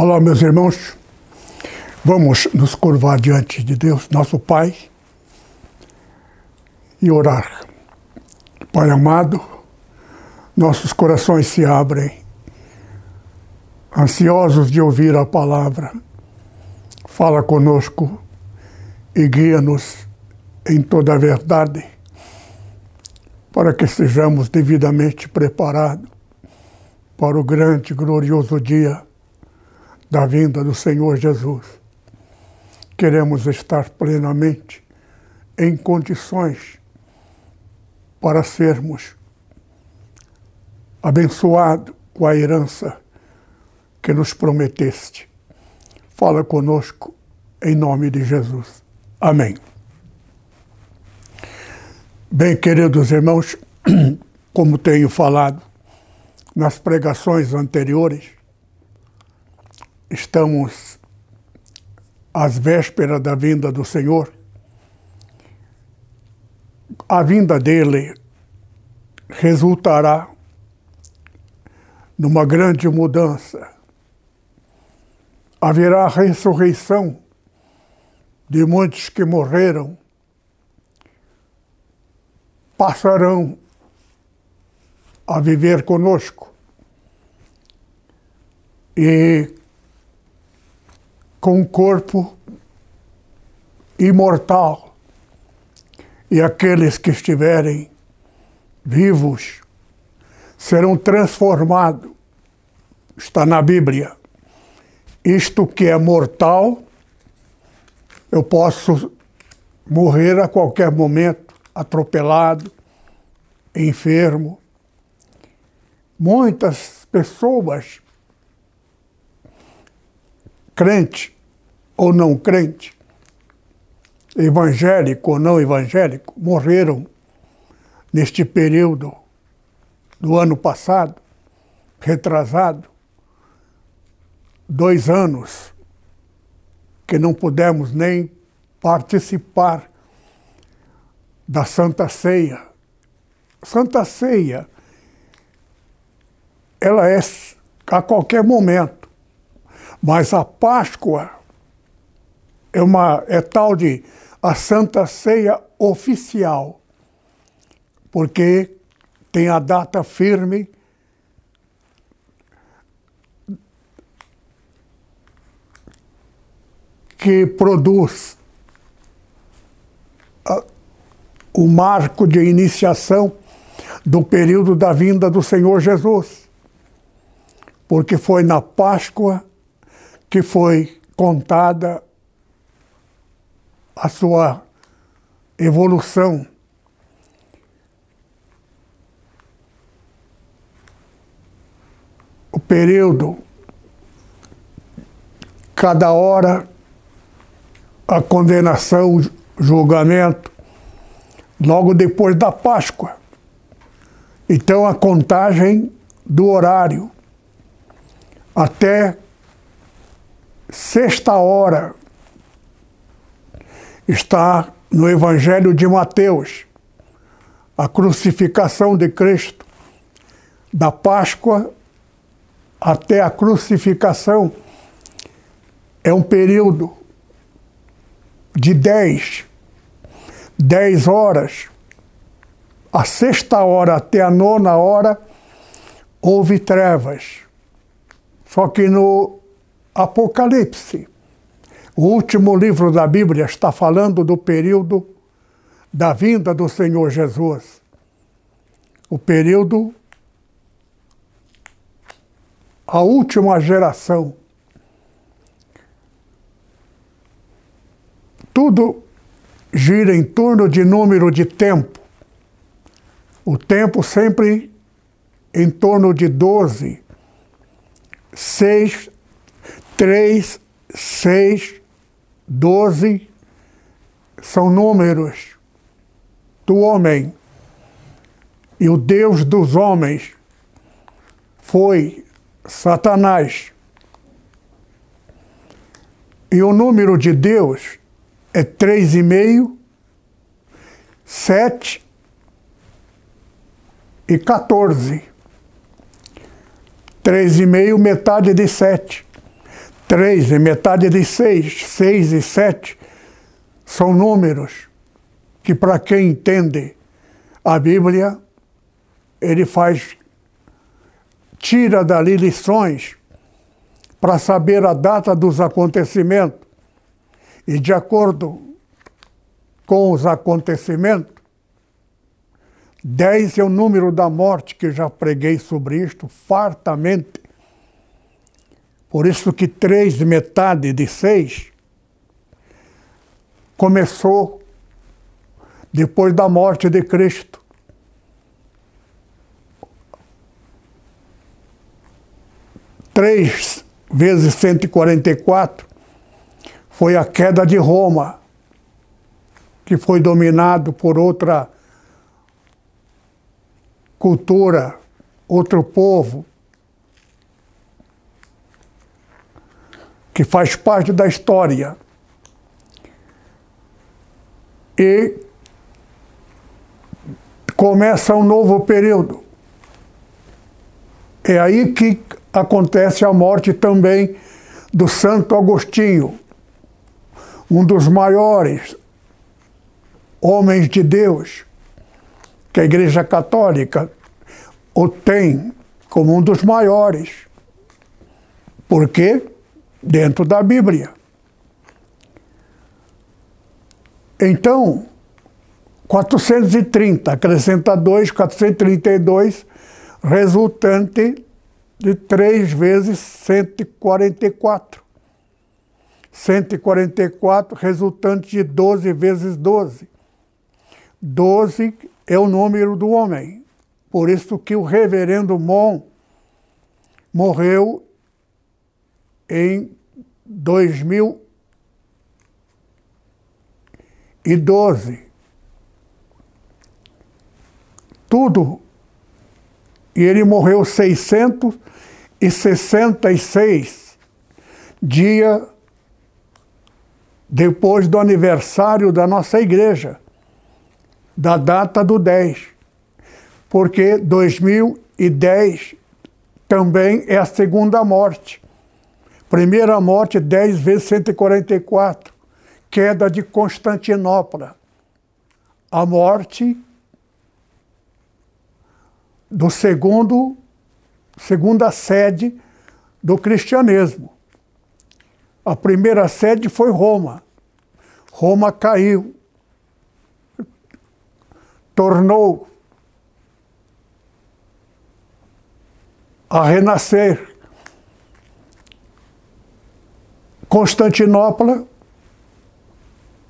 Olá, meus irmãos. Vamos nos curvar diante de Deus, nosso Pai, e orar. Pai amado, nossos corações se abrem, ansiosos de ouvir a palavra. Fala conosco e guia-nos em toda a verdade, para que sejamos devidamente preparados para o grande glorioso dia da vinda do Senhor Jesus. Queremos estar plenamente em condições para sermos abençoados com a herança que nos prometeste. Fala conosco em nome de Jesus. Amém. Bem, queridos irmãos, como tenho falado nas pregações anteriores, estamos às vésperas da vinda do Senhor. A vinda dele resultará numa grande mudança. Haverá a ressurreição de muitos que morreram, passarão a viver conosco. E com um corpo imortal. E aqueles que estiverem vivos serão transformados. Está na Bíblia. Isto que é mortal, eu posso morrer a qualquer momento, atropelado, enfermo. Muitas pessoas crente ou não crente, evangélico ou não evangélico, morreram neste período do ano passado, retrasado, dois anos que não pudemos nem participar da Santa Ceia. Santa Ceia, ela é a qualquer momento mas a Páscoa é, uma, é tal de a Santa Ceia oficial, porque tem a data firme que produz o marco de iniciação do período da vinda do Senhor Jesus. Porque foi na Páscoa que foi contada a sua evolução. O período, cada hora, a condenação, o julgamento, logo depois da Páscoa. Então a contagem do horário até sexta hora está no Evangelho de Mateus, a crucificação de Cristo, da Páscoa até a crucificação, é um período de dez, dez horas. A sexta hora até a nona hora houve trevas. Só que no Apocalipse. O último livro da Bíblia está falando do período da vinda do Senhor Jesus. O período, a última geração. Tudo gira em torno de número de tempo. O tempo sempre em torno de 12 6, 3, 6, 12 são números do homem. E o Deus dos homens foi Satanás. E o número de Deus é três e meio, sete e 14. Três e meio, metade de sete. Três e metade de seis. Seis e sete são números que, para quem entende a Bíblia, ele faz, tira dali lições para saber a data dos acontecimentos. E de acordo com os acontecimentos, 10 é o número da morte, que já preguei sobre isto fartamente. Por isso que três metade de seis começou depois da morte de Cristo. Três vezes 144 foi a queda de Roma, que foi dominado por outra cultura, outro povo, que faz parte da história. E começa um novo período. É aí que acontece a morte também do Santo Agostinho, um dos maiores homens de Deus que a Igreja Católica o tem como um dos maiores. Porque dentro da Bíblia. Então, 430, acrescenta 2, 432, resultante de 3 vezes 144. 144 resultante de 12 vezes 12. 12 é o número do homem. Por isso que o reverendo Mon morreu em 2012. Tudo. E ele morreu 666 dia depois do aniversário da nossa igreja da data do 10, porque 2010 também é a segunda morte. Primeira morte, 10 vezes 144, queda de Constantinopla. A morte do segundo, segunda sede do cristianismo. A primeira sede foi Roma. Roma caiu tornou a renascer. Constantinopla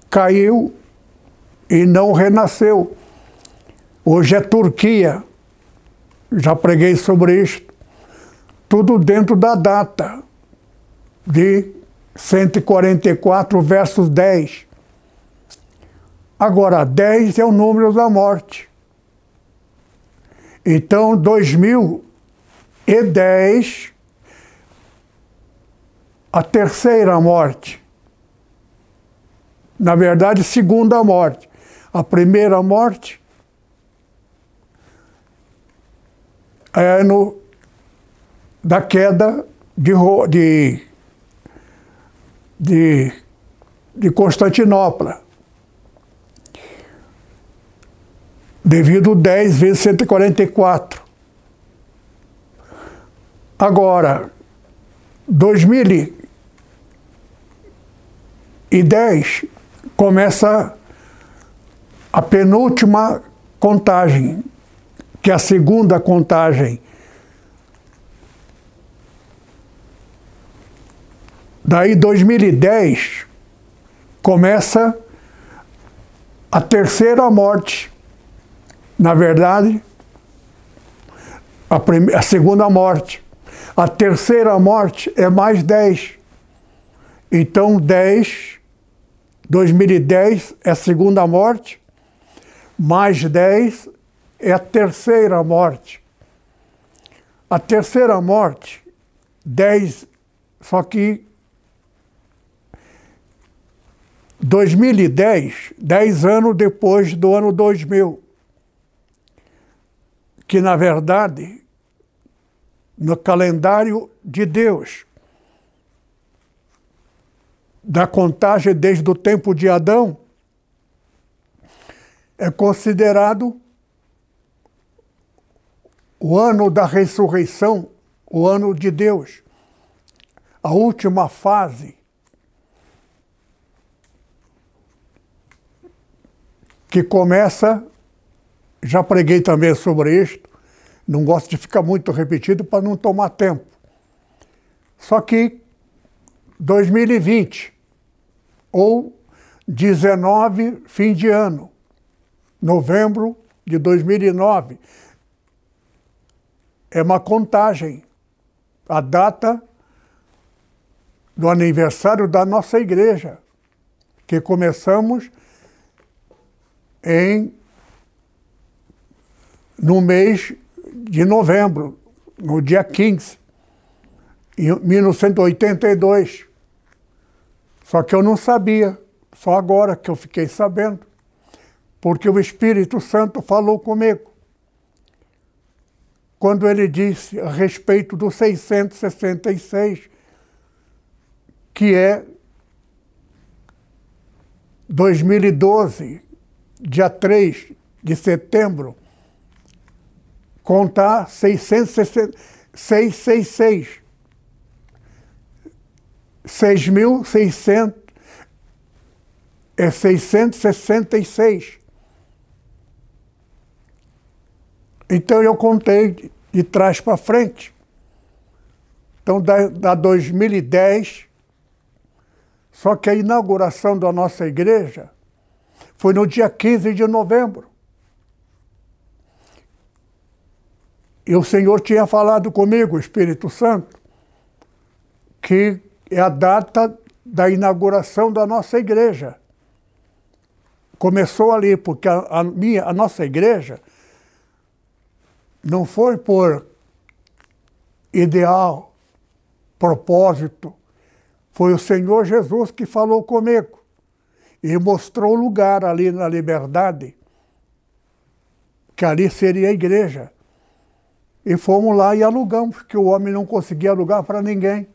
caiu e não renasceu. Hoje é Turquia. Já preguei sobre isso. Tudo dentro da data de 144 versos 10. Agora, 10 é o número da morte. Então, 2010, a terceira morte. Na verdade, segunda morte. A primeira morte é no, da queda de, de, de, de Constantinopla. devido 10 vezes 144. Agora, 2010 começa a penúltima contagem, que é a segunda contagem. Daí 2010 começa a terceira morte na verdade, a, primeira, a segunda morte. A terceira morte é mais 10. Então, 10, 2010 é a segunda morte, mais 10 é a terceira morte. A terceira morte, 10, só que 2010, 10 anos depois do ano 2000, que na verdade, no calendário de Deus, da contagem desde o tempo de Adão, é considerado o ano da ressurreição, o ano de Deus, a última fase que começa, já preguei também sobre isto, não gosto de ficar muito repetido para não tomar tempo. Só que 2020 ou 19, fim de ano, novembro de 2009, é uma contagem, a data do aniversário da nossa igreja, que começamos em no mês de novembro, no dia 15, em 1982. Só que eu não sabia, só agora que eu fiquei sabendo, porque o Espírito Santo falou comigo. Quando ele disse a respeito do 666, que é 2012, dia 3 de setembro, contar 666. 6.600 é 666. Então eu contei de trás para frente. Então, da, da 2010, só que a inauguração da nossa igreja foi no dia 15 de novembro. E o Senhor tinha falado comigo, o Espírito Santo, que é a data da inauguração da nossa igreja. Começou ali, porque a, a, minha, a nossa igreja não foi por ideal, propósito. Foi o Senhor Jesus que falou comigo e mostrou o lugar ali na liberdade, que ali seria a igreja. E fomos lá e alugamos, porque o homem não conseguia alugar para ninguém.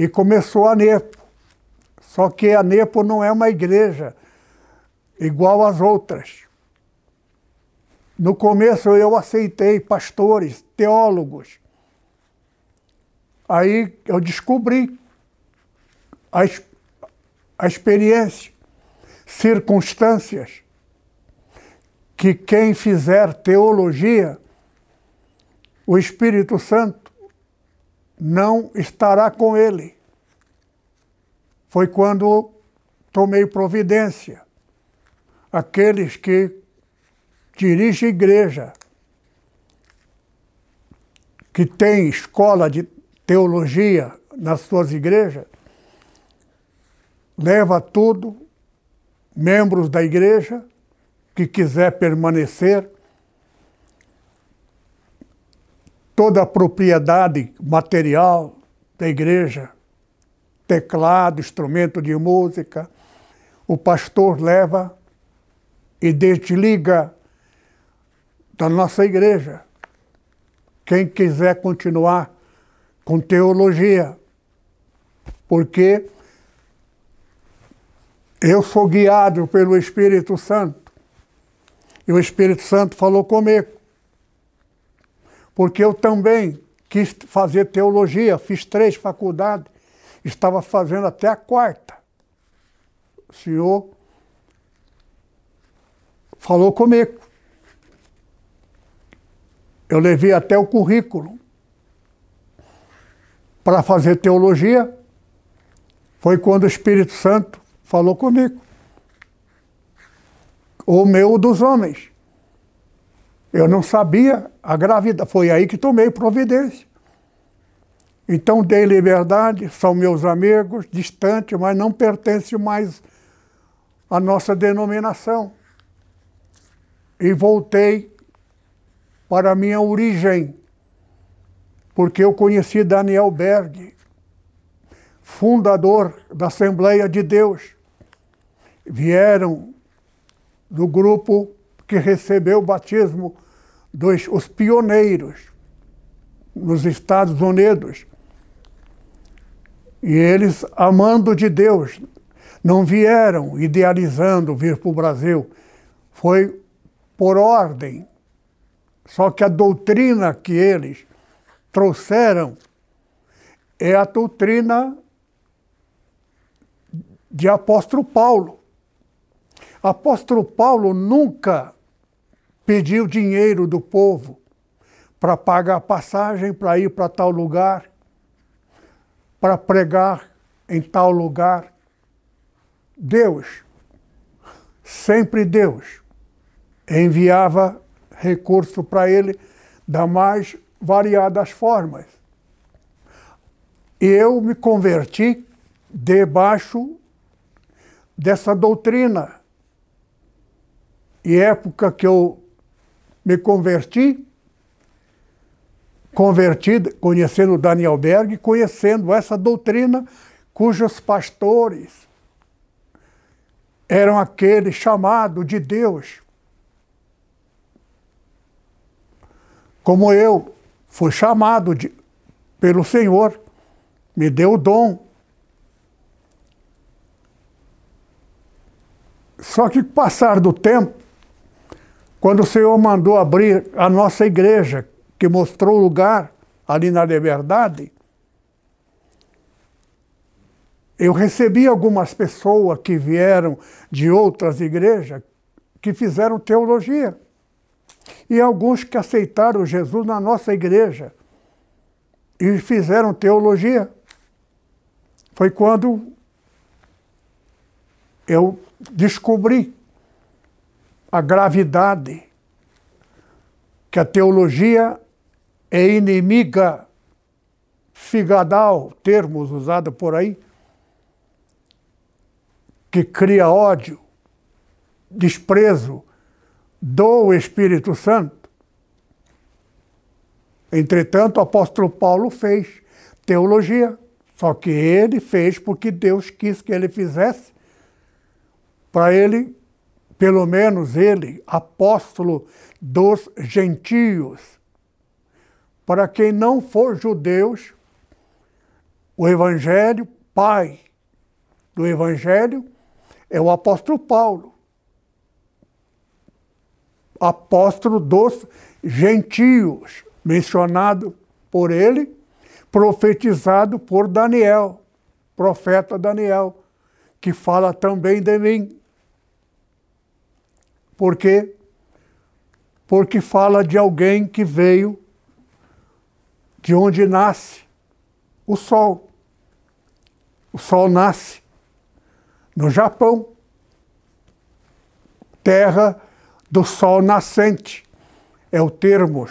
E começou a NEPO. Só que a NEPO não é uma igreja igual às outras. No começo eu aceitei pastores, teólogos. Aí eu descobri a a experiência, circunstâncias, que quem fizer teologia, o Espírito Santo não estará com ele. Foi quando tomei providência. Aqueles que dirigem igreja, que têm escola de teologia nas suas igrejas, leva tudo, membros da igreja, que quiser permanecer, toda a propriedade material da igreja, teclado, instrumento de música, o pastor leva e desliga da nossa igreja. Quem quiser continuar com teologia, porque eu sou guiado pelo Espírito Santo. E o Espírito Santo falou comigo. Porque eu também quis fazer teologia, fiz três faculdades, estava fazendo até a quarta. O Senhor falou comigo. Eu levei até o currículo para fazer teologia. Foi quando o Espírito Santo falou comigo. O meu dos homens. Eu não sabia a gravidade. Foi aí que tomei providência. Então dei liberdade, são meus amigos, distantes, mas não pertencem mais à nossa denominação. E voltei para a minha origem, porque eu conheci Daniel Berg, fundador da Assembleia de Deus. Vieram do grupo que recebeu o batismo dos os pioneiros nos Estados Unidos. E eles, amando de Deus, não vieram idealizando vir para o Brasil. Foi por ordem. Só que a doutrina que eles trouxeram é a doutrina de apóstolo Paulo. Apóstolo Paulo nunca pediu dinheiro do povo para pagar a passagem para ir para tal lugar, para pregar em tal lugar. Deus, sempre Deus, enviava recurso para ele da mais variadas formas. Eu me converti debaixo dessa doutrina. E época que eu me converti, convertido, conhecendo Daniel Berg, conhecendo essa doutrina cujos pastores eram aqueles chamados de Deus. Como eu fui chamado de, pelo Senhor, me deu o dom. Só que passar do tempo, quando o Senhor mandou abrir a nossa igreja, que mostrou o lugar ali na Liberdade, eu recebi algumas pessoas que vieram de outras igrejas que fizeram teologia. E alguns que aceitaram Jesus na nossa igreja e fizeram teologia. Foi quando eu descobri a gravidade que a teologia é inimiga figadal, termos usados por aí, que cria ódio, desprezo do Espírito Santo. Entretanto, o apóstolo Paulo fez teologia, só que ele fez porque Deus quis que ele fizesse, para ele, pelo menos ele, apóstolo dos gentios, para quem não for judeus, o Evangelho, pai do Evangelho, é o apóstolo Paulo. Apóstolo dos gentios, mencionado por ele, profetizado por Daniel, profeta Daniel, que fala também de mim. Por quê? Porque fala de alguém que veio de onde nasce o sol. O sol nasce no Japão, terra do sol nascente. É o termo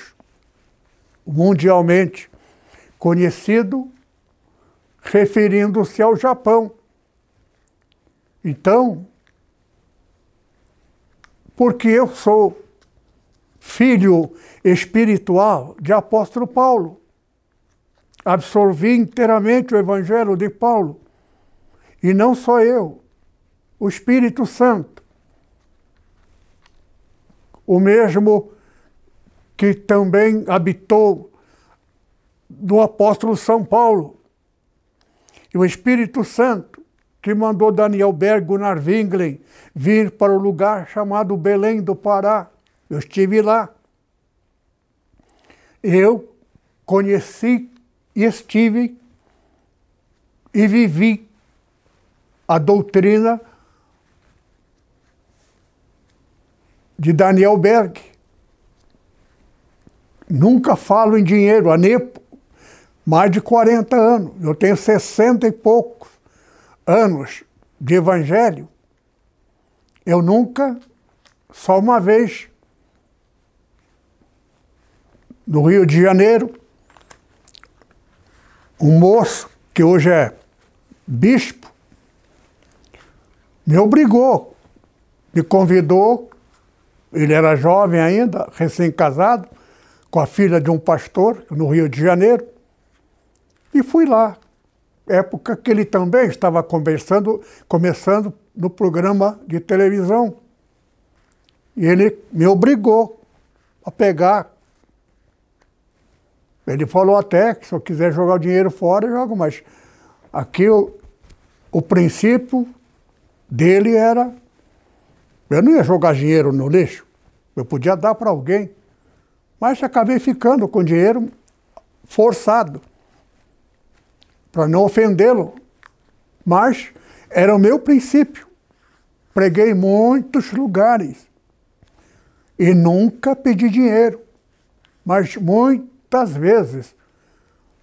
mundialmente conhecido referindo-se ao Japão. Então, porque eu sou filho espiritual de apóstolo Paulo, absorvi inteiramente o Evangelho de Paulo. E não só eu, o Espírito Santo. O mesmo que também habitou do apóstolo São Paulo. E o Espírito Santo que mandou Daniel Berg Gunnar Winglen vir para o lugar chamado Belém do Pará. Eu estive lá. Eu conheci e estive e vivi a doutrina de Daniel Berg. Nunca falo em dinheiro, há mais de 40 anos. Eu tenho 60 e poucos anos de evangelho. Eu nunca, só uma vez, no Rio de Janeiro, um moço que hoje é bispo, me obrigou, me convidou, ele era jovem ainda, recém-casado, com a filha de um pastor no Rio de Janeiro, e fui lá. Época que ele também estava conversando, começando no programa de televisão. E ele me obrigou a pegar. Ele falou até que se eu quiser jogar o dinheiro fora, eu jogo, mas aqui o, o princípio dele era. Eu não ia jogar dinheiro no lixo, eu podia dar para alguém. Mas acabei ficando com dinheiro forçado, para não ofendê-lo. Mas era o meu princípio. Preguei em muitos lugares e nunca pedi dinheiro, mas muitas vezes,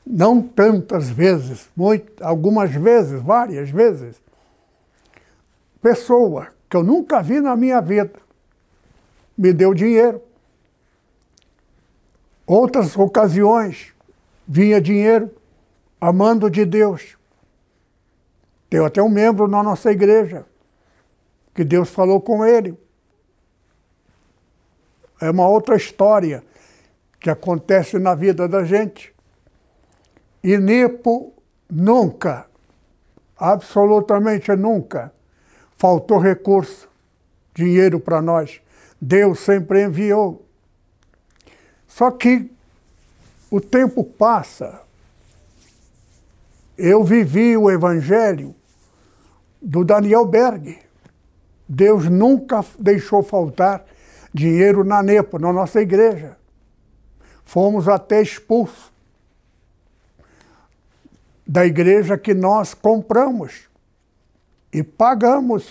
não tantas vezes, muito, algumas vezes, várias vezes, pessoa que eu nunca vi na minha vida me deu dinheiro. Outras ocasiões vinha dinheiro amando de Deus. Tem até um membro na nossa igreja que Deus falou com ele. É uma outra história que acontece na vida da gente. E Nipo nunca, absolutamente nunca, faltou recurso, dinheiro para nós. Deus sempre enviou. Só que o tempo passa. Eu vivi o evangelho do Daniel Berg. Deus nunca deixou faltar dinheiro na NEPO, na nossa igreja. Fomos até expulsos da igreja que nós compramos e pagamos.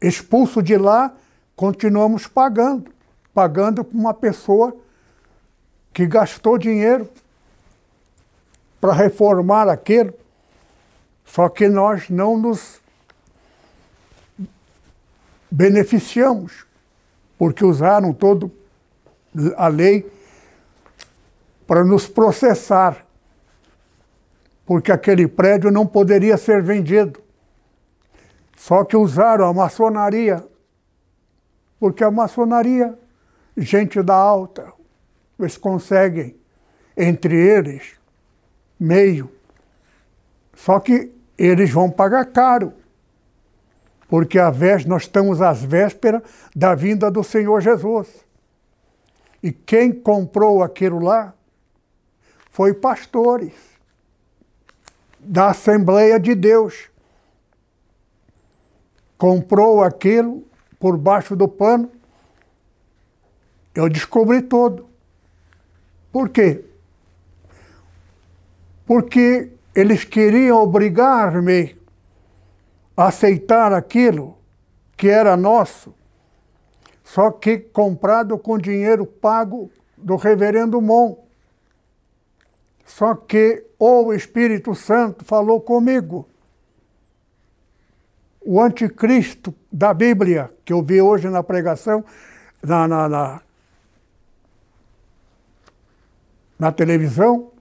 Expulso de lá, continuamos pagando. Pagando para uma pessoa que gastou dinheiro para reformar aquilo. Só que nós não nos beneficiamos, porque usaram toda a lei para nos processar, porque aquele prédio não poderia ser vendido. Só que usaram a maçonaria, porque a maçonaria, gente da alta, eles conseguem, entre eles, meio. Só que eles vão pagar caro, porque a vez, nós estamos às vésperas da vinda do Senhor Jesus. E quem comprou aquilo lá foi pastores da Assembleia de Deus. Comprou aquilo por baixo do pano. Eu descobri tudo. Por quê? Porque eles queriam obrigar-me a aceitar aquilo que era nosso, só que comprado com dinheiro pago do reverendo Mon. Só que o Espírito Santo falou comigo. O anticristo da Bíblia, que eu vi hoje na pregação, na, na, na, na televisão,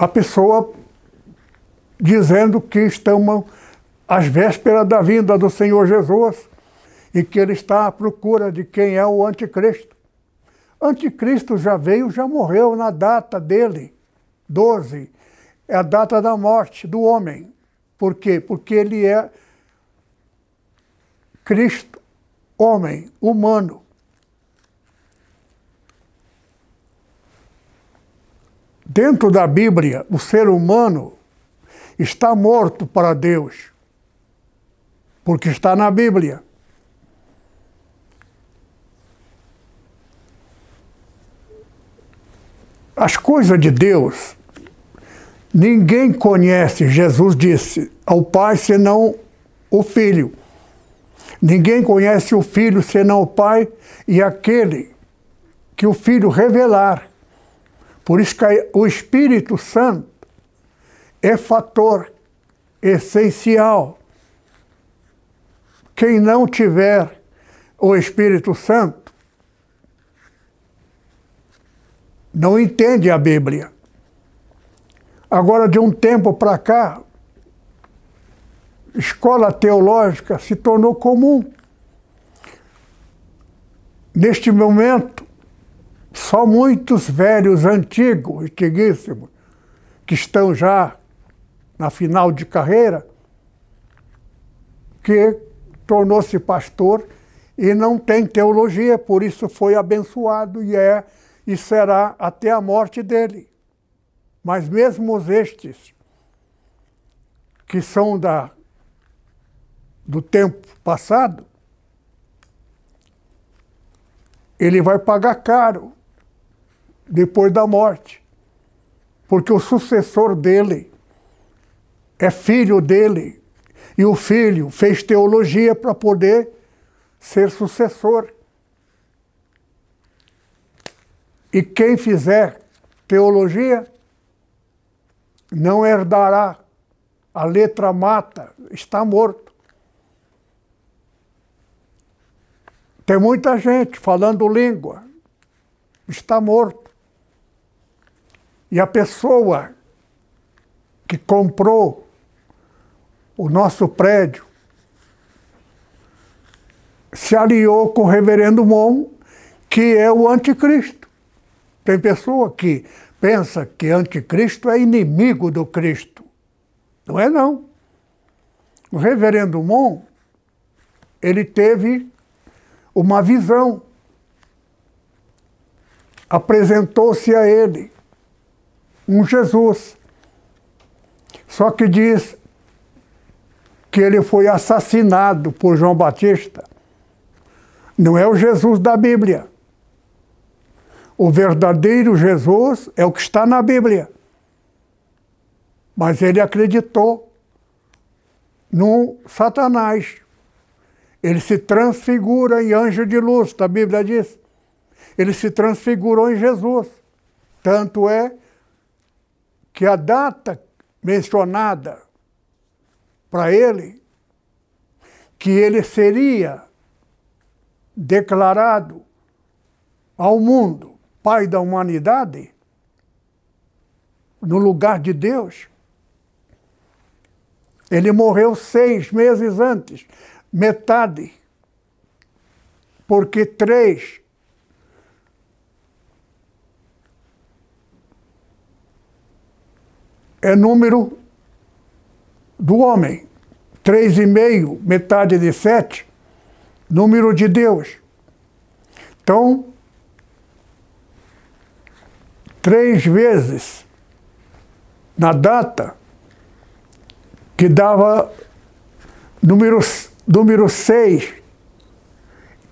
a pessoa dizendo que estamos às vésperas da vinda do Senhor Jesus e que ele está à procura de quem é o anticristo. Anticristo já veio, já morreu na data dele, 12. É a data da morte do homem. Por quê? Porque ele é Cristo, homem, humano. Dentro da Bíblia, o ser humano está morto para Deus, porque está na Bíblia. As coisas de Deus, ninguém conhece, Jesus disse, ao Pai senão o Filho. Ninguém conhece o Filho senão o Pai e aquele que o Filho revelar. Por isso que o Espírito Santo é fator essencial. Quem não tiver o Espírito Santo não entende a Bíblia. Agora, de um tempo para cá, escola teológica se tornou comum. Neste momento, só muitos velhos, antigos, antiguíssimos, que estão já na final de carreira, que tornou-se pastor e não tem teologia, por isso foi abençoado e é e será até a morte dele. Mas mesmo estes que são da do tempo passado, ele vai pagar caro depois da morte. Porque o sucessor dele é filho dele. E o filho fez teologia para poder ser sucessor. E quem fizer teologia não herdará. A letra mata, está morto. Tem muita gente falando língua, está morto. E a pessoa que comprou o nosso prédio se aliou com o reverendo Mon, que é o anticristo. Tem pessoa que pensa que anticristo é inimigo do Cristo. Não é não. O reverendo Mon, ele teve uma visão. Apresentou-se a ele um Jesus. Só que diz que ele foi assassinado por João Batista. Não é o Jesus da Bíblia. O verdadeiro Jesus é o que está na Bíblia. Mas ele acreditou no Satanás. Ele se transfigura em anjo de luz, a Bíblia diz. Ele se transfigurou em Jesus. Tanto é que a data mencionada para ele, que ele seria declarado ao mundo pai da humanidade, no lugar de Deus, ele morreu seis meses antes, metade, porque três é número do homem. Três e meio, metade de sete, número de Deus. Então, três vezes na data que dava número, número 6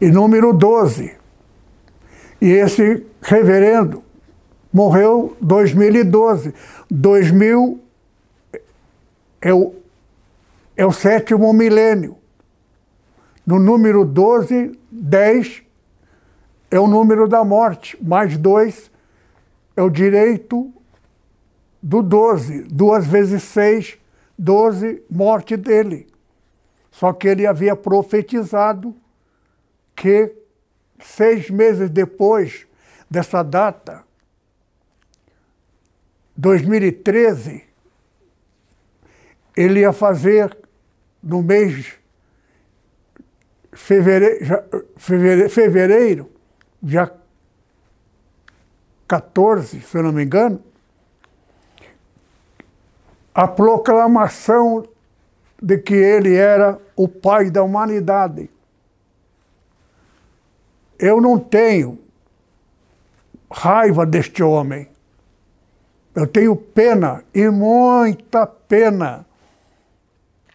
e número 12. E esse reverendo morreu em 2012. 2000 é o, é o sétimo milênio. No número 12, 10 é o número da morte, mais 2 é o direito do 12. Duas vezes 6, 12, morte dele. Só que ele havia profetizado que seis meses depois dessa data, 2013, ele ia fazer no mês fevereiro, fevereiro, dia 14, se eu não me engano, a proclamação de que ele era o pai da humanidade. Eu não tenho raiva deste homem. Eu tenho pena e muita pena.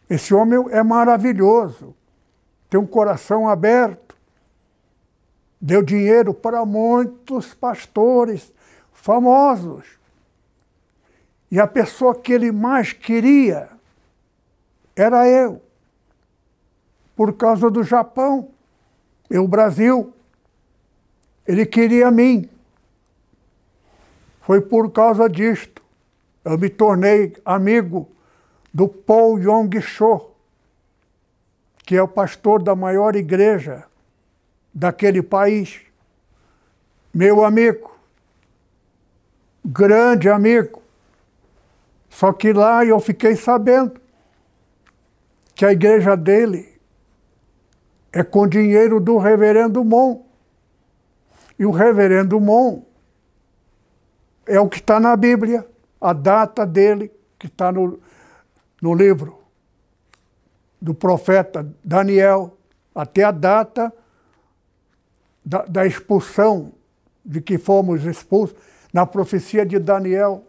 Esse homem é maravilhoso, tem um coração aberto, deu dinheiro para muitos pastores famosos. E a pessoa que ele mais queria era eu, por causa do Japão e o Brasil. Ele queria mim. Foi por causa disto. Eu me tornei amigo do Paul Yong-cho, que é o pastor da maior igreja daquele país. Meu amigo, grande amigo. Só que lá eu fiquei sabendo que a igreja dele é com dinheiro do reverendo Mon. E o reverendo Mon é o que está na Bíblia, a data dele, que está no, no livro do profeta Daniel, até a data da, da expulsão, de que fomos expulsos, na profecia de Daniel,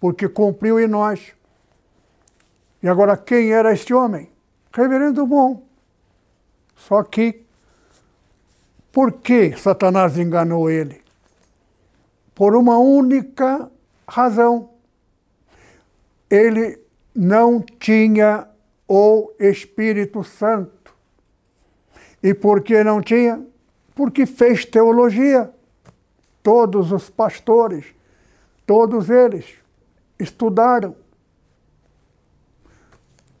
porque cumpriu em nós. E agora, quem era este homem? Reverendo Mon. Só que, por que Satanás enganou ele? Por uma única razão. Ele não tinha o Espírito Santo. E por que não tinha? Porque fez teologia. Todos os pastores, todos eles estudaram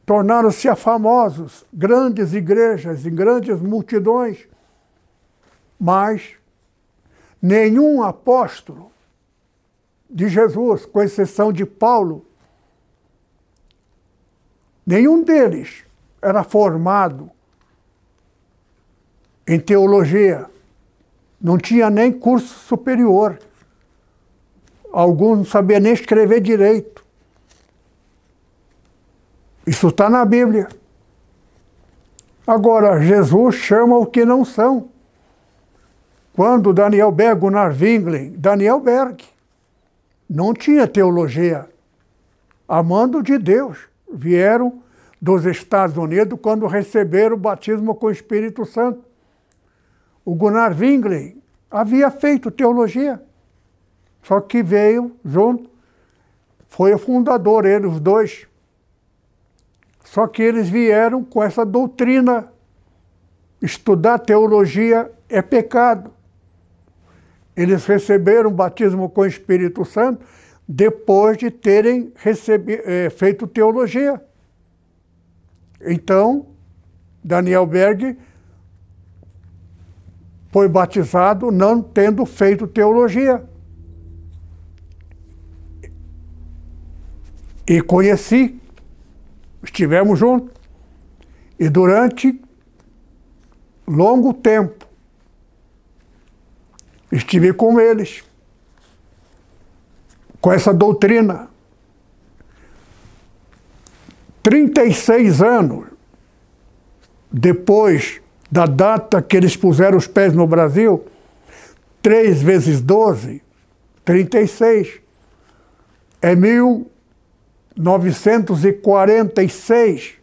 tornaram-se famosos, grandes igrejas e grandes multidões, mas nenhum apóstolo de Jesus, com exceção de Paulo, nenhum deles era formado em teologia, não tinha nem curso superior. Alguns não sabiam nem escrever direito. Isso está na Bíblia. Agora, Jesus chama o que não são. Quando Daniel Berg, Gunnar Winglen, Daniel Berg, não tinha teologia, amando de Deus, vieram dos Estados Unidos quando receberam o batismo com o Espírito Santo. O Gunnar Winglen havia feito teologia, só que veio junto, foi o fundador, ele, os dois, só que eles vieram com essa doutrina. Estudar teologia é pecado. Eles receberam o batismo com o Espírito Santo depois de terem recebido, é, feito teologia. Então, Daniel Berg foi batizado não tendo feito teologia. E conheci estivemos juntos. E durante longo tempo estive com eles, com essa doutrina. 36 anos depois da data que eles puseram os pés no Brasil, 3 vezes 12, 36. É mil 1946,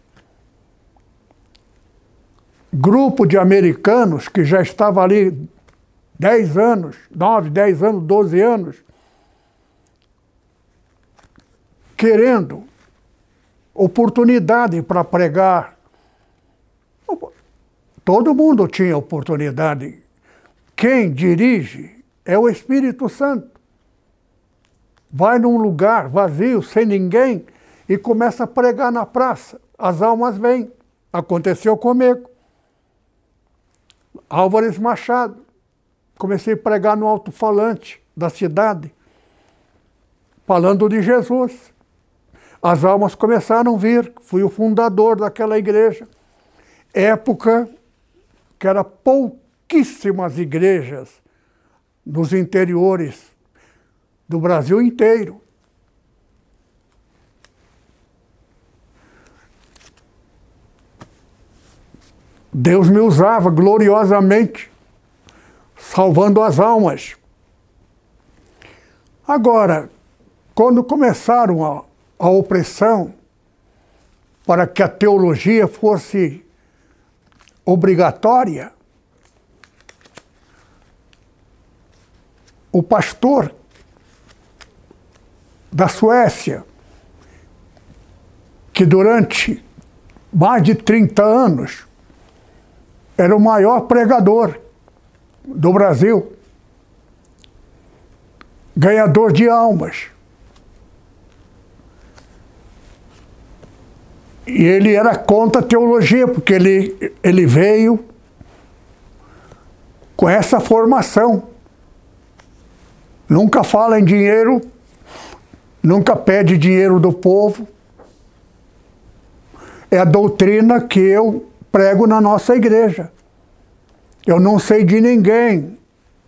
grupo de americanos que já estava ali 10 anos, 9, 10 anos, 12 anos, querendo oportunidade para pregar. Todo mundo tinha oportunidade. Quem dirige é o Espírito Santo vai num lugar vazio, sem ninguém, e começa a pregar na praça. As almas vêm. Aconteceu comigo. Álvares Machado. Comecei a pregar no alto-falante da cidade, falando de Jesus. As almas começaram a vir. Fui o fundador daquela igreja. Época que era pouquíssimas igrejas nos interiores do Brasil inteiro. Deus me usava gloriosamente, salvando as almas. Agora, quando começaram a, a opressão, para que a teologia fosse obrigatória, o pastor da Suécia, que durante mais de 30 anos era o maior pregador do Brasil, ganhador de almas. E ele era contra a teologia, porque ele, ele veio com essa formação. Nunca fala em dinheiro nunca pede dinheiro do povo. É a doutrina que eu prego na nossa igreja. Eu não sei de ninguém,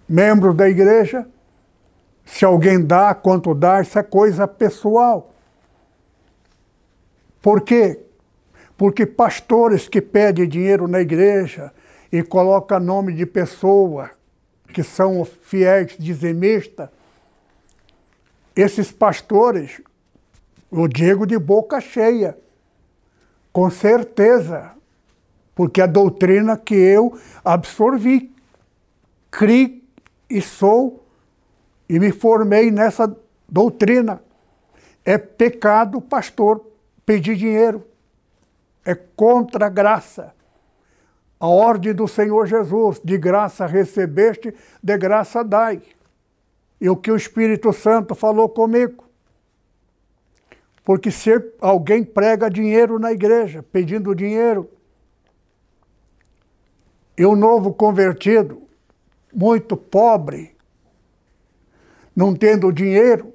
membro da igreja, se alguém dá, quanto dá, isso é coisa pessoal. Por quê? Porque pastores que pedem dinheiro na igreja e colocam nome de pessoa que são fiéis dizimistas, esses pastores, eu digo de boca cheia, com certeza, porque a doutrina que eu absorvi, criei e sou e me formei nessa doutrina. É pecado pastor pedir dinheiro. É contra a graça. A ordem do Senhor Jesus, de graça recebeste, de graça dai. E o que o Espírito Santo falou comigo. Porque se alguém prega dinheiro na igreja, pedindo dinheiro, e o novo convertido, muito pobre, não tendo dinheiro,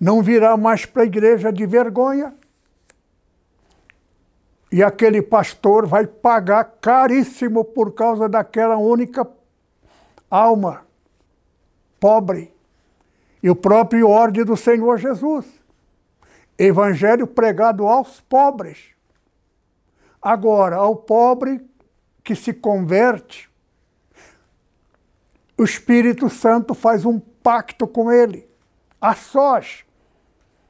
não virá mais para a igreja de vergonha. E aquele pastor vai pagar caríssimo por causa daquela única alma pobre. E o próprio ordem do Senhor Jesus. Evangelho pregado aos pobres. Agora, ao pobre que se converte, o Espírito Santo faz um pacto com ele, a sós.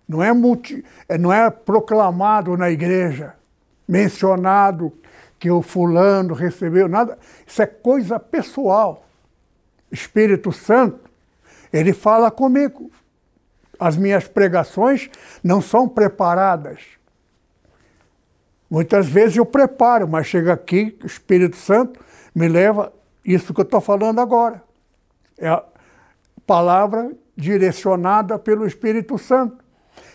Não é, multi, não é proclamado na igreja, mencionado que o fulano recebeu, nada. Isso é coisa pessoal. Espírito Santo, ele fala comigo. As minhas pregações não são preparadas. Muitas vezes eu preparo, mas chega aqui, o Espírito Santo me leva isso que eu estou falando agora. É a palavra direcionada pelo Espírito Santo.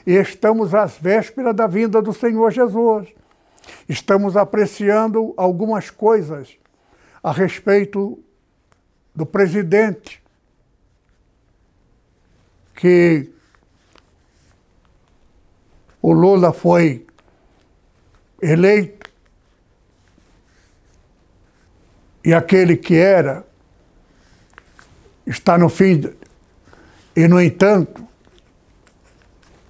E estamos às vésperas da vinda do Senhor Jesus. Estamos apreciando algumas coisas a respeito do presidente, que o Lula foi eleito e aquele que era está no fim. E, no entanto,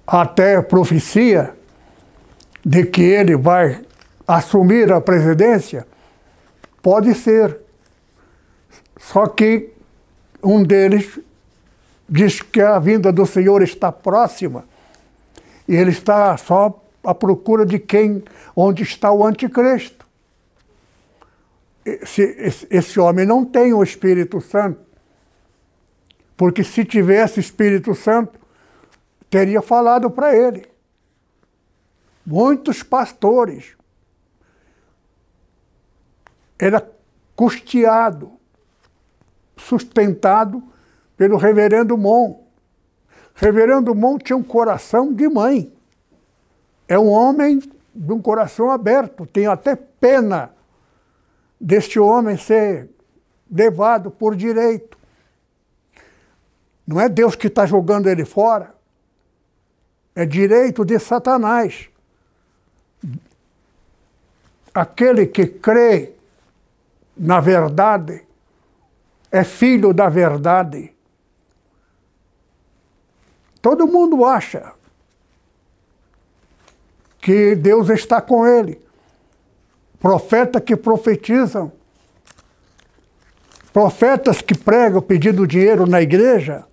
até profecia de que ele vai assumir a presidência, pode ser. Só que um deles diz que a vinda do Senhor está próxima e ele está só à procura de quem, onde está o anticristo. Esse, esse, esse homem não tem o Espírito Santo, porque se tivesse Espírito Santo, teria falado para ele. Muitos pastores era custeado, sustentado pelo reverendo Mon. Reverendo Mon tinha um coração de mãe. É um homem de um coração aberto. Tenho até pena deste homem ser levado por direito. Não é Deus que está jogando ele fora. É direito de Satanás. Aquele que crê na verdade é filho da verdade. Todo mundo acha que Deus está com ele. Profetas que profetizam, profetas que pregam pedindo dinheiro na igreja,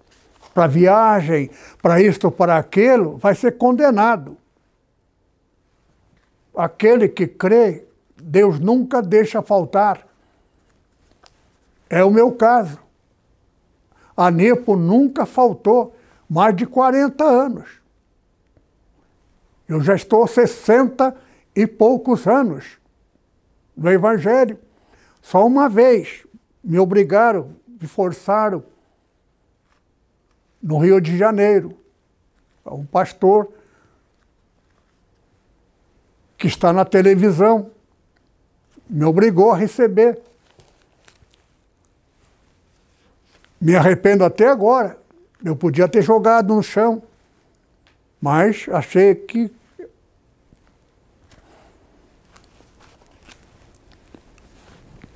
para viagem, para isto ou para aquilo, vai ser condenado. Aquele que crê, Deus nunca deixa faltar. É o meu caso. A NEPO nunca faltou mais de 40 anos. Eu já estou 60 e poucos anos no Evangelho. Só uma vez me obrigaram, me forçaram, no Rio de Janeiro. Um pastor que está na televisão me obrigou a receber. Me arrependo até agora. Eu podia ter jogado no chão Mas achei que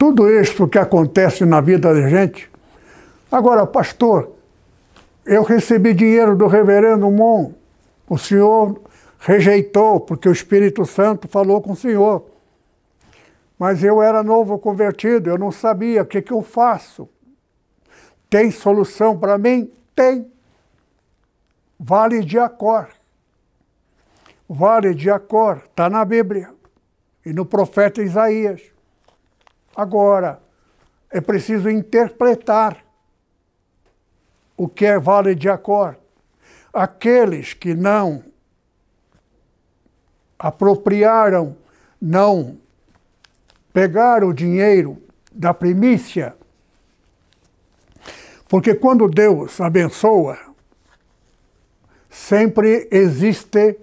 tudo isso que acontece na vida da gente. Agora, pastor, eu recebi dinheiro do reverendo Mon. O senhor rejeitou, porque o Espírito Santo falou com o senhor. Mas eu era novo convertido, eu não sabia o que, que eu faço. Tem solução para mim? Tem. Vale de Acor. Vale de Acor está na Bíblia e no profeta Isaías. Agora, é preciso interpretar o que é Vale de Acor. Aqueles que não apropriaram, não pegaram o dinheiro da primícia, porque quando Deus abençoa, sempre existe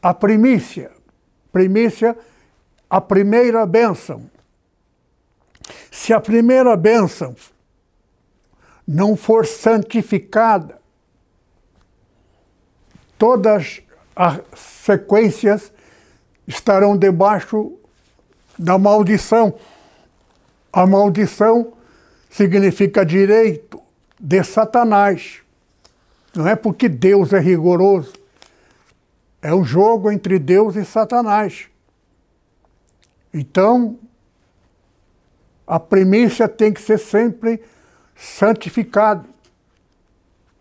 a primícia. Primícia, a primeira bênção. Se a primeira bênção não for santificada, todas as sequências estarão debaixo da maldição. A maldição significa direito de Satanás. Não é porque Deus é rigoroso. É um jogo entre Deus e Satanás. Então, a primícia tem que ser sempre santificada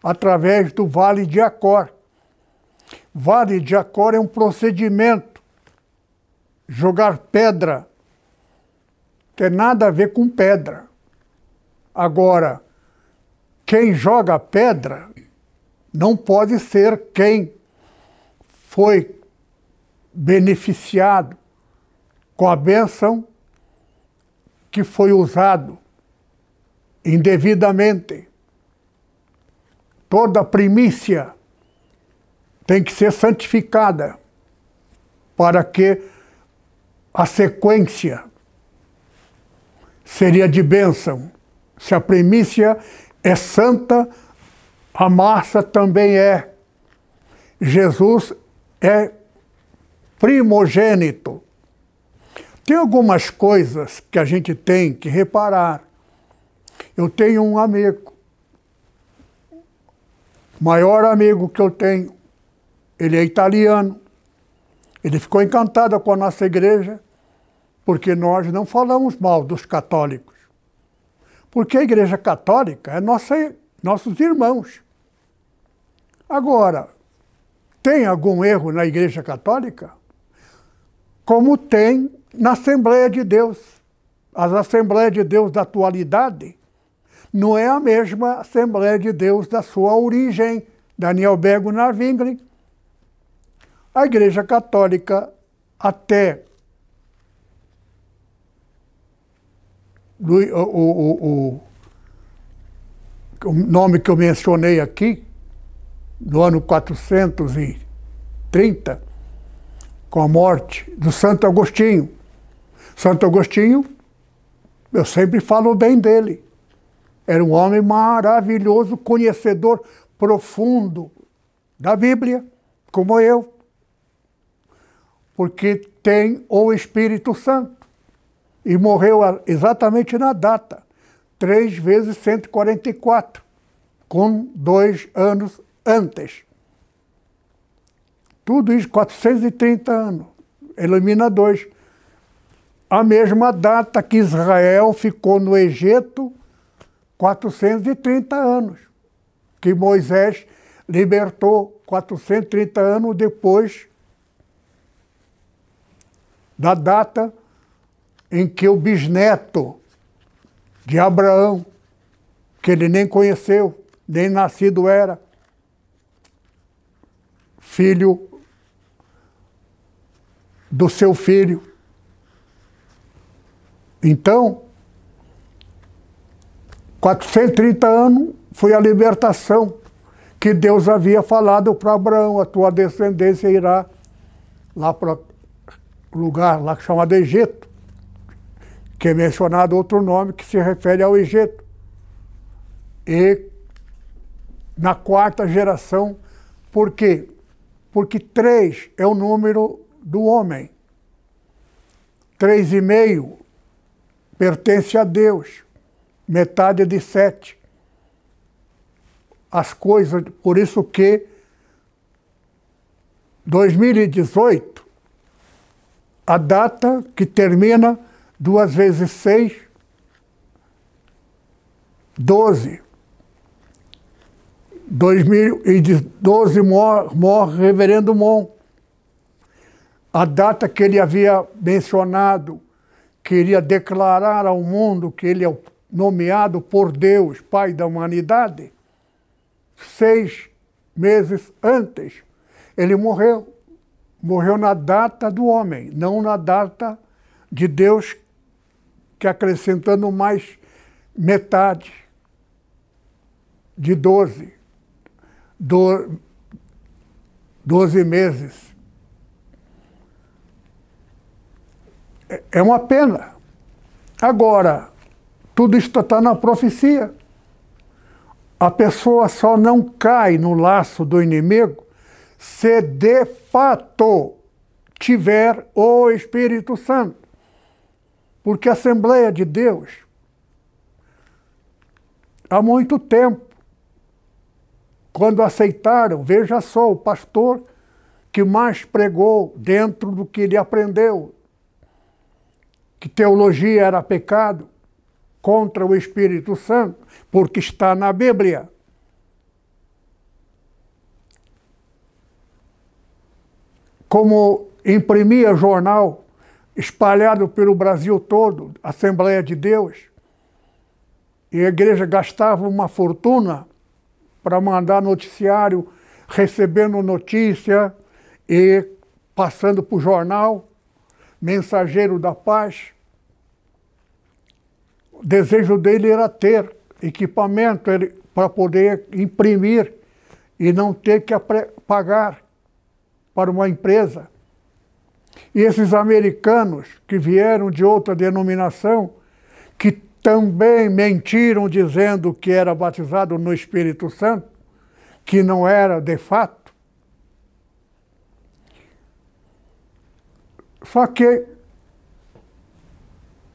através do Vale de Acor. Vale de Acor é um procedimento. Jogar pedra tem nada a ver com pedra. Agora, quem joga pedra não pode ser quem foi beneficiado com a bênção que foi usado indevidamente. Toda primícia tem que ser santificada para que a sequência seria de bênção. Se a primícia é santa, a massa também é. Jesus é primogênito. Tem algumas coisas que a gente tem que reparar. Eu tenho um amigo, maior amigo que eu tenho, ele é italiano. Ele ficou encantado com a nossa igreja, porque nós não falamos mal dos católicos. Porque a igreja católica é nossa, nossos irmãos. Agora, tem algum erro na igreja católica? Como tem na Assembleia de Deus. As Assembleias de Deus da atualidade não é a mesma Assembleia de Deus da sua origem, Daniel Bego Narvingli. A Igreja Católica, até o, o, o, o nome que eu mencionei aqui, no ano 430, com a morte do Santo Agostinho. Santo Agostinho, eu sempre falo bem dele. Era um homem maravilhoso, conhecedor profundo da Bíblia, como eu porque tem o Espírito Santo. E morreu exatamente na data, 3 vezes 144, com dois anos antes. Tudo isso, 430 anos. Elimina dois. A mesma data que Israel ficou no Egito, 430 anos. Que Moisés libertou 430 anos depois da data em que o bisneto de Abraão, que ele nem conheceu, nem nascido era, filho do seu filho. Então, 430 anos foi a libertação que Deus havia falado para Abraão: a tua descendência irá lá para lugar lá chamado Egito, que é mencionado outro nome que se refere ao Egito. E na quarta geração Por quê? Porque três é o número do homem. Três e meio pertence a Deus. Metade de sete. As coisas, por isso que 2018, a data que termina duas vezes seis, doze. 2012 morre, morre Reverendo Mon. A data que ele havia mencionado, queria declarar ao mundo que ele é nomeado por Deus, Pai da humanidade, seis meses antes, ele morreu. Morreu na data do homem, não na data de Deus, que acrescentando mais metade de doze do, 12 meses. É, é uma pena. Agora, tudo isso está na profecia. A pessoa só não cai no laço do inimigo se de fato tiver o Espírito Santo. Porque a Assembleia de Deus, há muito tempo, quando aceitaram, veja só, o pastor que mais pregou dentro do que ele aprendeu, que teologia era pecado contra o Espírito Santo, porque está na Bíblia. Como imprimia jornal espalhado pelo Brasil todo, Assembleia de Deus, e a igreja gastava uma fortuna para mandar noticiário, recebendo notícia e passando para o jornal, mensageiro da paz. O desejo dele era ter equipamento para poder imprimir e não ter que pagar para uma empresa. E esses americanos que vieram de outra denominação, que também mentiram dizendo que era batizado no Espírito Santo, que não era de fato. Só que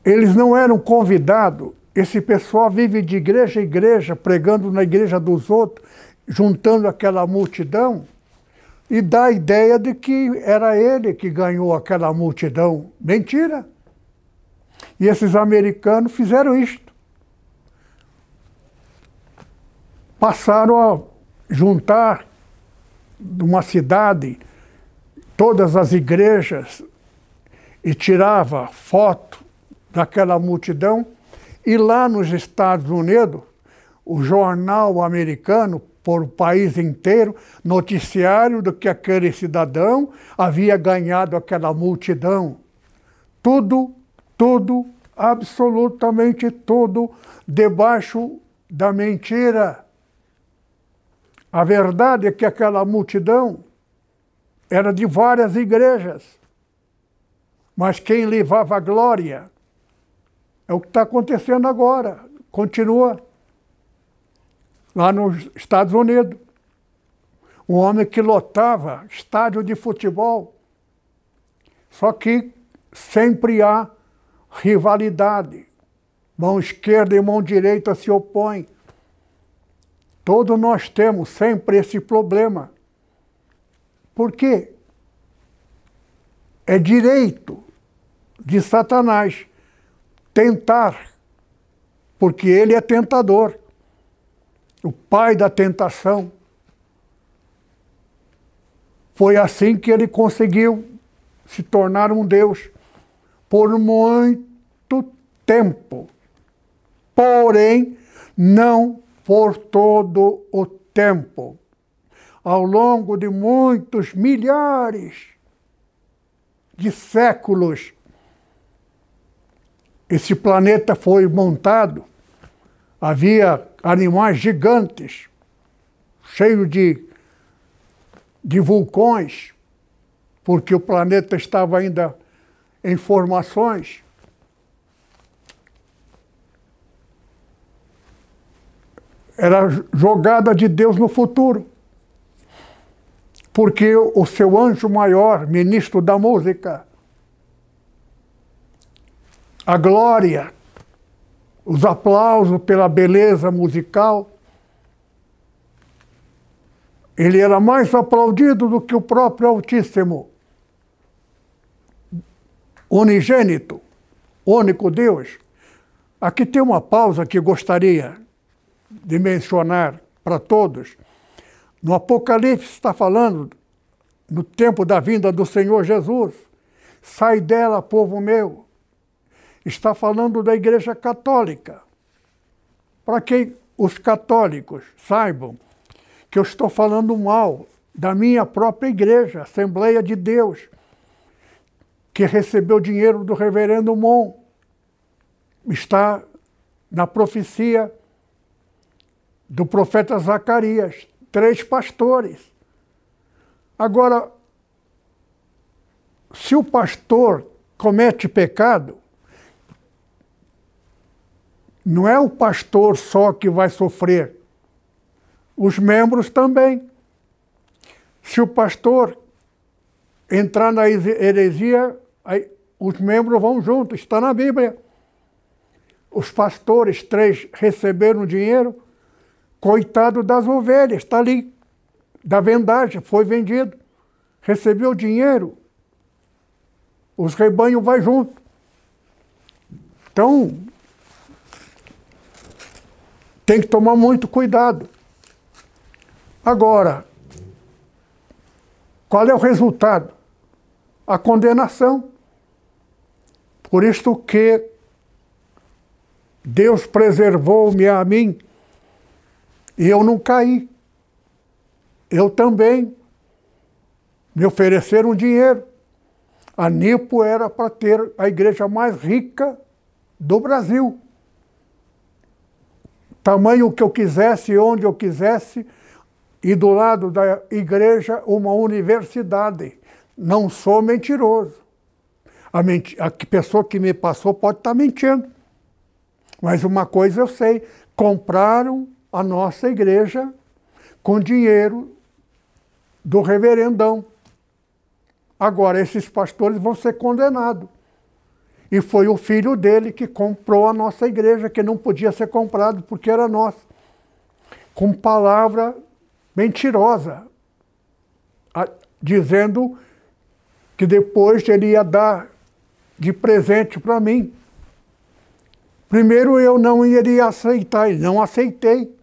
eles não eram convidados. Esse pessoal vive de igreja em igreja, pregando na igreja dos outros, juntando aquela multidão, e dá a ideia de que era ele que ganhou aquela multidão. Mentira! E esses americanos fizeram isto. Passaram a juntar numa cidade todas as igrejas e tirava foto daquela multidão. E lá nos Estados Unidos, o jornal americano, por o país inteiro, noticiário do que aquele cidadão havia ganhado aquela multidão. Tudo tudo, absolutamente tudo, debaixo da mentira. A verdade é que aquela multidão era de várias igrejas, mas quem levava a glória é o que está acontecendo agora, continua lá nos Estados Unidos. Um homem que lotava estádio de futebol. Só que sempre há rivalidade. Mão esquerda e mão direita se opõem. Todos nós temos sempre esse problema. Por quê? É direito de Satanás tentar, porque ele é tentador, o pai da tentação. Foi assim que ele conseguiu se tornar um Deus por muito tempo. Porém, não por todo o tempo. Ao longo de muitos milhares de séculos, esse planeta foi montado. Havia animais gigantes, cheios de, de vulcões, porque o planeta estava ainda informações. Era jogada de Deus no futuro. porque o seu anjo maior, ministro da música, a glória, os aplausos pela beleza musical, ele era mais aplaudido do que o próprio Altíssimo, unigênito, único Deus. Aqui tem uma pausa que gostaria de mencionar para todos. No Apocalipse está falando no tempo da vinda do Senhor Jesus. Sai dela, povo meu. Está falando da Igreja Católica. Para que os católicos saibam que eu estou falando mal da minha própria igreja, Assembleia de Deus, que recebeu dinheiro do reverendo Mon. Está na profecia do profeta Zacarias, três pastores. Agora, se o pastor comete pecado, não é o pastor só que vai sofrer, os membros também. Se o pastor entrar na heresia, os membros vão junto, está na Bíblia. Os pastores, três, receberam dinheiro, coitado das ovelhas, está ali, da vendagem, foi vendido, recebeu dinheiro, os rebanhos vai junto. Então, tem que tomar muito cuidado. Agora, qual é o resultado? A condenação. Por isto que Deus preservou-me a mim e eu não caí. Eu também. Me ofereceram dinheiro. A Nipo era para ter a igreja mais rica do Brasil. Tamanho que eu quisesse, onde eu quisesse, e do lado da igreja uma universidade. Não sou mentiroso. A, menti a pessoa que me passou pode estar tá mentindo. Mas uma coisa eu sei: compraram a nossa igreja com dinheiro do reverendão. Agora, esses pastores vão ser condenados. E foi o filho dele que comprou a nossa igreja, que não podia ser comprado porque era nossa. Com palavra mentirosa, dizendo que depois ele ia dar de presente para mim. Primeiro eu não iria aceitar, e não aceitei,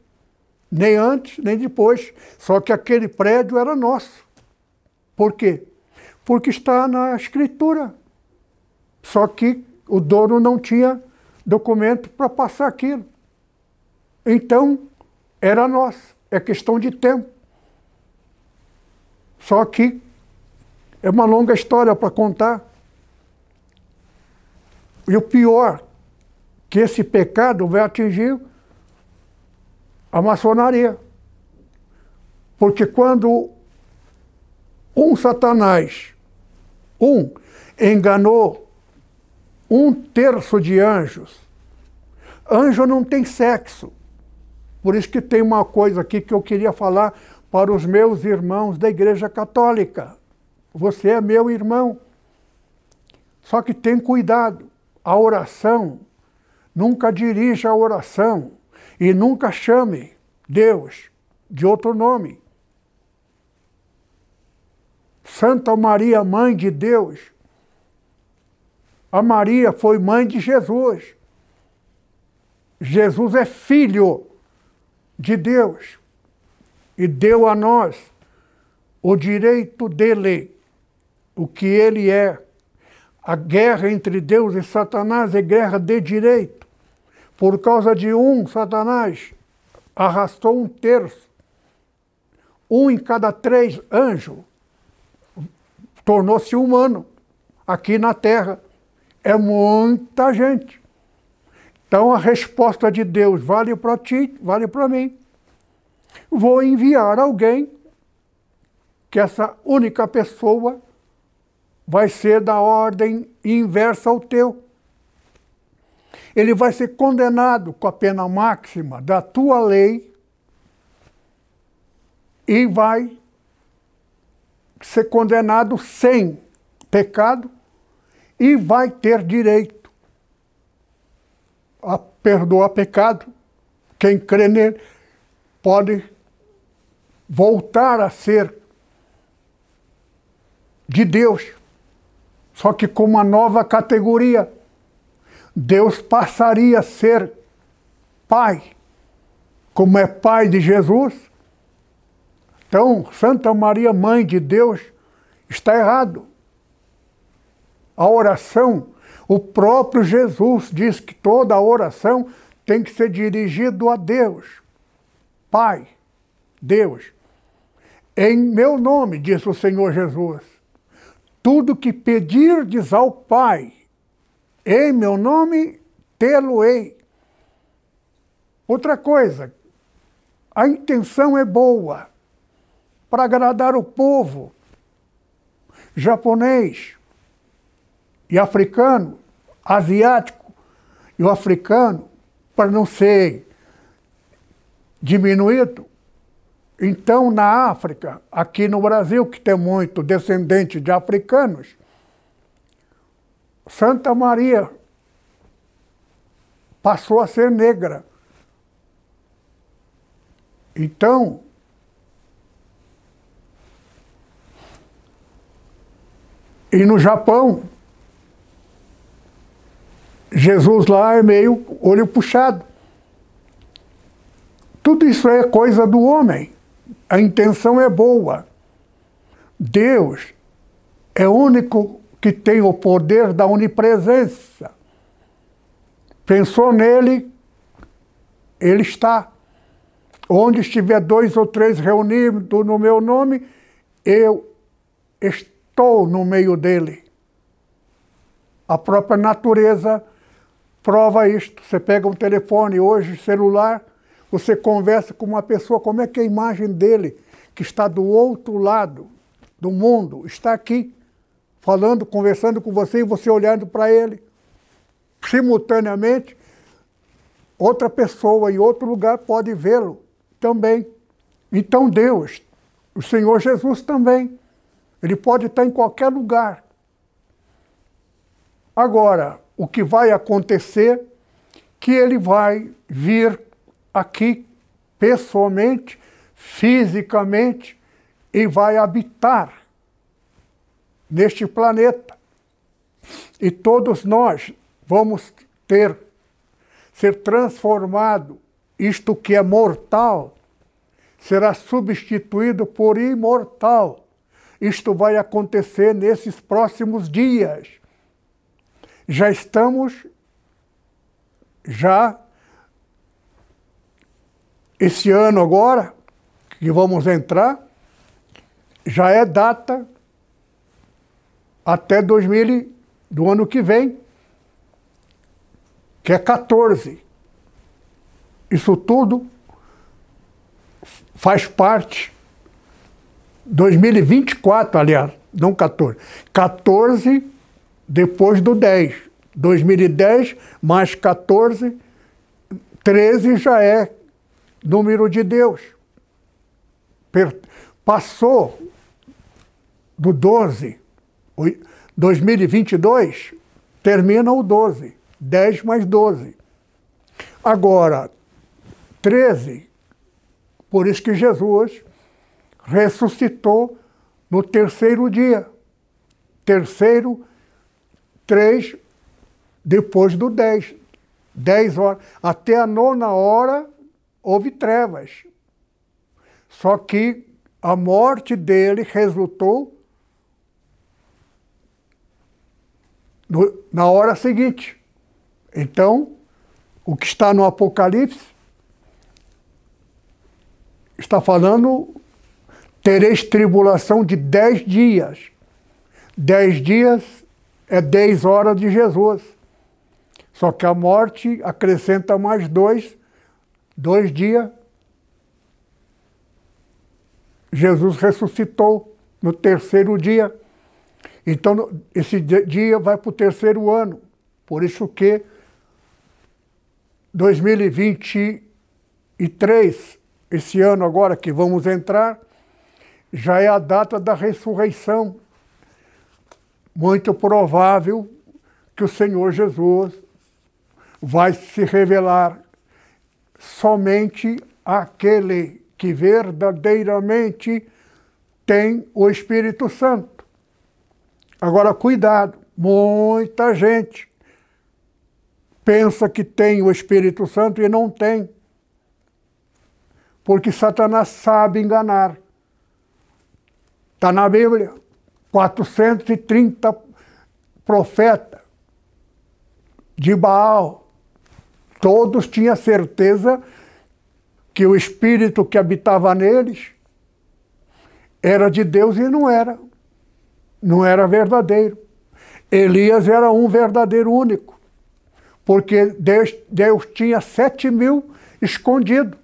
nem antes, nem depois. Só que aquele prédio era nosso. Por quê? Porque está na escritura. Só que o dono não tinha documento para passar aquilo. Então, era nosso é questão de tempo. Só que é uma longa história para contar. E o pior, que esse pecado vai atingir a maçonaria. Porque quando um Satanás, um, enganou um terço de anjos, anjo não tem sexo. Por isso que tem uma coisa aqui que eu queria falar para os meus irmãos da Igreja Católica. Você é meu irmão. Só que tem cuidado. A oração, nunca dirija a oração e nunca chame Deus de outro nome. Santa Maria, mãe de Deus. A Maria foi mãe de Jesus. Jesus é filho de Deus e deu a nós o direito dele, o que ele é. A guerra entre Deus e Satanás é guerra de direito. Por causa de um, Satanás arrastou um terço. Um em cada três anjos tornou-se humano aqui na Terra. É muita gente. Então a resposta de Deus vale para ti, vale para mim. Vou enviar alguém que essa única pessoa vai ser da ordem inversa ao teu. Ele vai ser condenado com a pena máxima da tua lei e vai ser condenado sem pecado e vai ter direito a perdoar pecado. Quem crê nele pode voltar a ser de Deus, só que com uma nova categoria. Deus passaria a ser Pai, como é Pai de Jesus. Então, Santa Maria, Mãe de Deus, está errado. A oração, o próprio Jesus diz que toda oração tem que ser dirigida a Deus. Pai, Deus. Em meu nome, diz o Senhor Jesus, tudo que pedirdes ao Pai, em meu nome, tê-lo-ei. Outra coisa, a intenção é boa, para agradar o povo japonês e africano, asiático e o africano, para não ser diminuído. Então, na África, aqui no Brasil, que tem muito descendente de africanos, Santa Maria passou a ser negra. Então, e no Japão, Jesus lá é meio olho puxado. Tudo isso é coisa do homem. A intenção é boa. Deus é único que tem o poder da onipresença. Pensou nele, ele está. Onde estiver dois ou três reunidos no meu nome, eu estou no meio dele. A própria natureza prova isto. Você pega um telefone hoje, celular, você conversa com uma pessoa, como é que a imagem dele, que está do outro lado do mundo, está aqui, falando, conversando com você e você olhando para ele. Simultaneamente, outra pessoa em outro lugar pode vê-lo também. Então Deus, o Senhor Jesus também, ele pode estar em qualquer lugar. Agora, o que vai acontecer que ele vai vir aqui pessoalmente, fisicamente e vai habitar neste planeta. E todos nós vamos ter ser transformado isto que é mortal será substituído por imortal. Isto vai acontecer nesses próximos dias. Já estamos já esse ano agora que vamos entrar já é data até 2000 do ano que vem, que é 14. Isso tudo faz parte 2024, aliás, não 14. 14 depois do 10. 2010 mais 14, 13 já é número de Deus. Passou do 12, 2022, termina o 12. 10 mais 12. Agora, 13. Por isso que Jesus ressuscitou no terceiro dia. Terceiro, três, depois do dez. Dez horas. Até a nona hora houve trevas. Só que a morte dele resultou no, na hora seguinte. Então, o que está no Apocalipse está falando, tereis tribulação de dez dias. Dez dias é dez horas de Jesus. Só que a morte acrescenta mais dois, dois dias. Jesus ressuscitou no terceiro dia. Então, esse dia vai para o terceiro ano. Por isso que 2023, esse ano agora que vamos entrar, já é a data da ressurreição. Muito provável que o Senhor Jesus vai se revelar somente àquele que verdadeiramente tem o Espírito Santo. Agora, cuidado, muita gente pensa que tem o Espírito Santo e não tem. Porque Satanás sabe enganar. Está na Bíblia. 430 profetas de Baal. Todos tinham certeza que o espírito que habitava neles era de Deus e não era. Não era verdadeiro. Elias era um verdadeiro único, porque Deus, Deus tinha sete mil escondidos,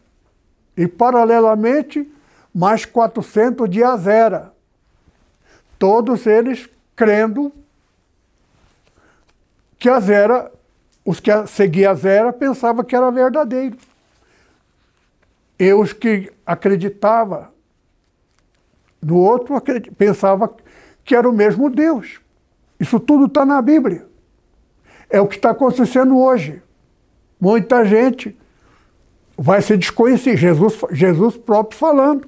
e paralelamente mais 400 de Azera. Todos eles crendo que Azera, os que seguiam Azera, pensavam que era verdadeiro. E os que acreditavam no outro pensavam que era o mesmo Deus. Isso tudo está na Bíblia. É o que está acontecendo hoje. Muita gente vai se desconhecer. Jesus, Jesus próprio falando.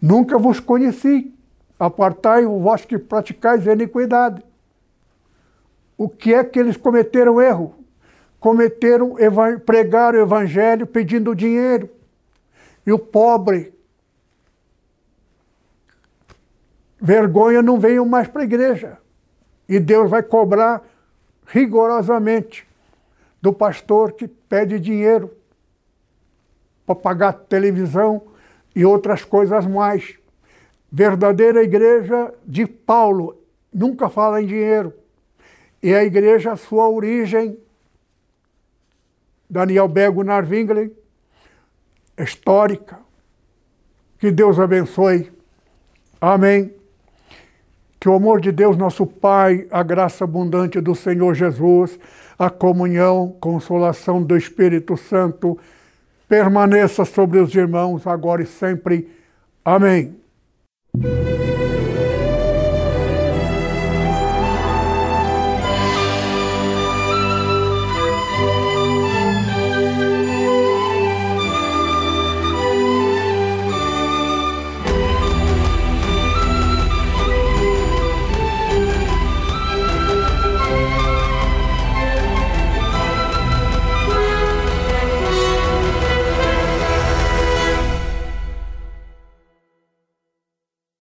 Nunca vos conheci. Apartai o vós que praticais a iniquidade. O que é que eles cometeram erro? Cometeram, pregaram o evangelho pedindo dinheiro. E o pobre, vergonha, não veio mais para a igreja. E Deus vai cobrar rigorosamente do pastor que pede dinheiro para pagar televisão e outras coisas mais. Verdadeira igreja de Paulo nunca fala em dinheiro. E a igreja, sua origem, Daniel Bego Narvinglen, histórica. Que Deus abençoe. Amém. Que o amor de Deus, nosso Pai, a graça abundante do Senhor Jesus, a comunhão, consolação do Espírito Santo permaneça sobre os irmãos agora e sempre. Amém. Música